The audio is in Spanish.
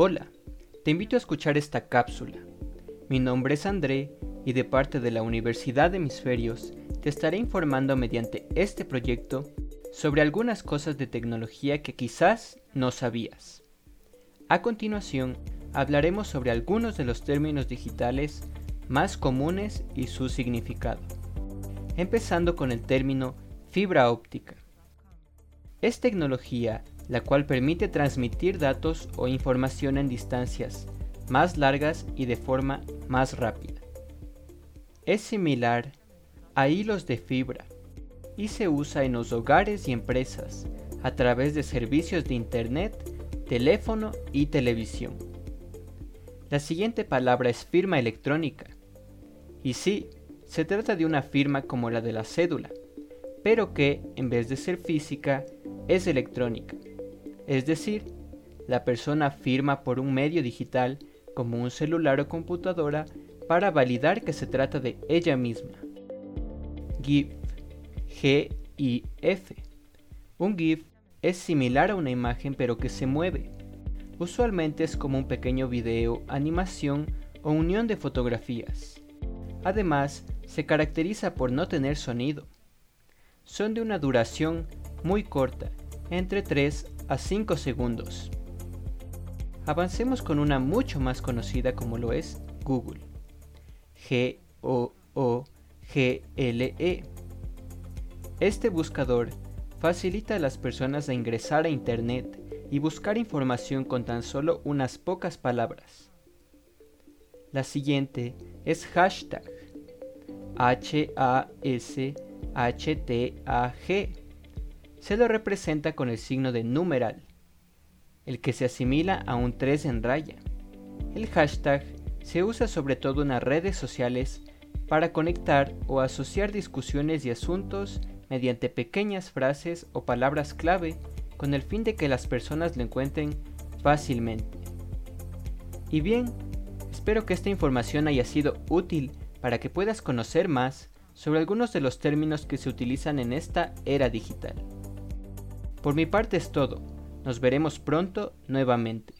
Hola, te invito a escuchar esta cápsula. Mi nombre es André y de parte de la Universidad de Hemisferios te estaré informando mediante este proyecto sobre algunas cosas de tecnología que quizás no sabías. A continuación, hablaremos sobre algunos de los términos digitales más comunes y su significado. Empezando con el término fibra óptica. Es tecnología la cual permite transmitir datos o información en distancias más largas y de forma más rápida. Es similar a hilos de fibra y se usa en los hogares y empresas a través de servicios de Internet, teléfono y televisión. La siguiente palabra es firma electrónica. Y sí, se trata de una firma como la de la cédula, pero que, en vez de ser física, es electrónica es decir, la persona firma por un medio digital como un celular o computadora para validar que se trata de ella misma. GIF G-I-F Un GIF es similar a una imagen pero que se mueve. Usualmente es como un pequeño video, animación o unión de fotografías. Además, se caracteriza por no tener sonido. Son de una duración muy corta, entre 3 a 5 segundos. Avancemos con una mucho más conocida como lo es Google. G-O-O-G-L-E. Este buscador facilita a las personas a ingresar a Internet y buscar información con tan solo unas pocas palabras. La siguiente es hashtag. H-A-S-H-T-A-G se lo representa con el signo de numeral, el que se asimila a un 3 en raya. El hashtag se usa sobre todo en las redes sociales para conectar o asociar discusiones y asuntos mediante pequeñas frases o palabras clave con el fin de que las personas lo encuentren fácilmente. Y bien, espero que esta información haya sido útil para que puedas conocer más sobre algunos de los términos que se utilizan en esta era digital. Por mi parte es todo. Nos veremos pronto nuevamente.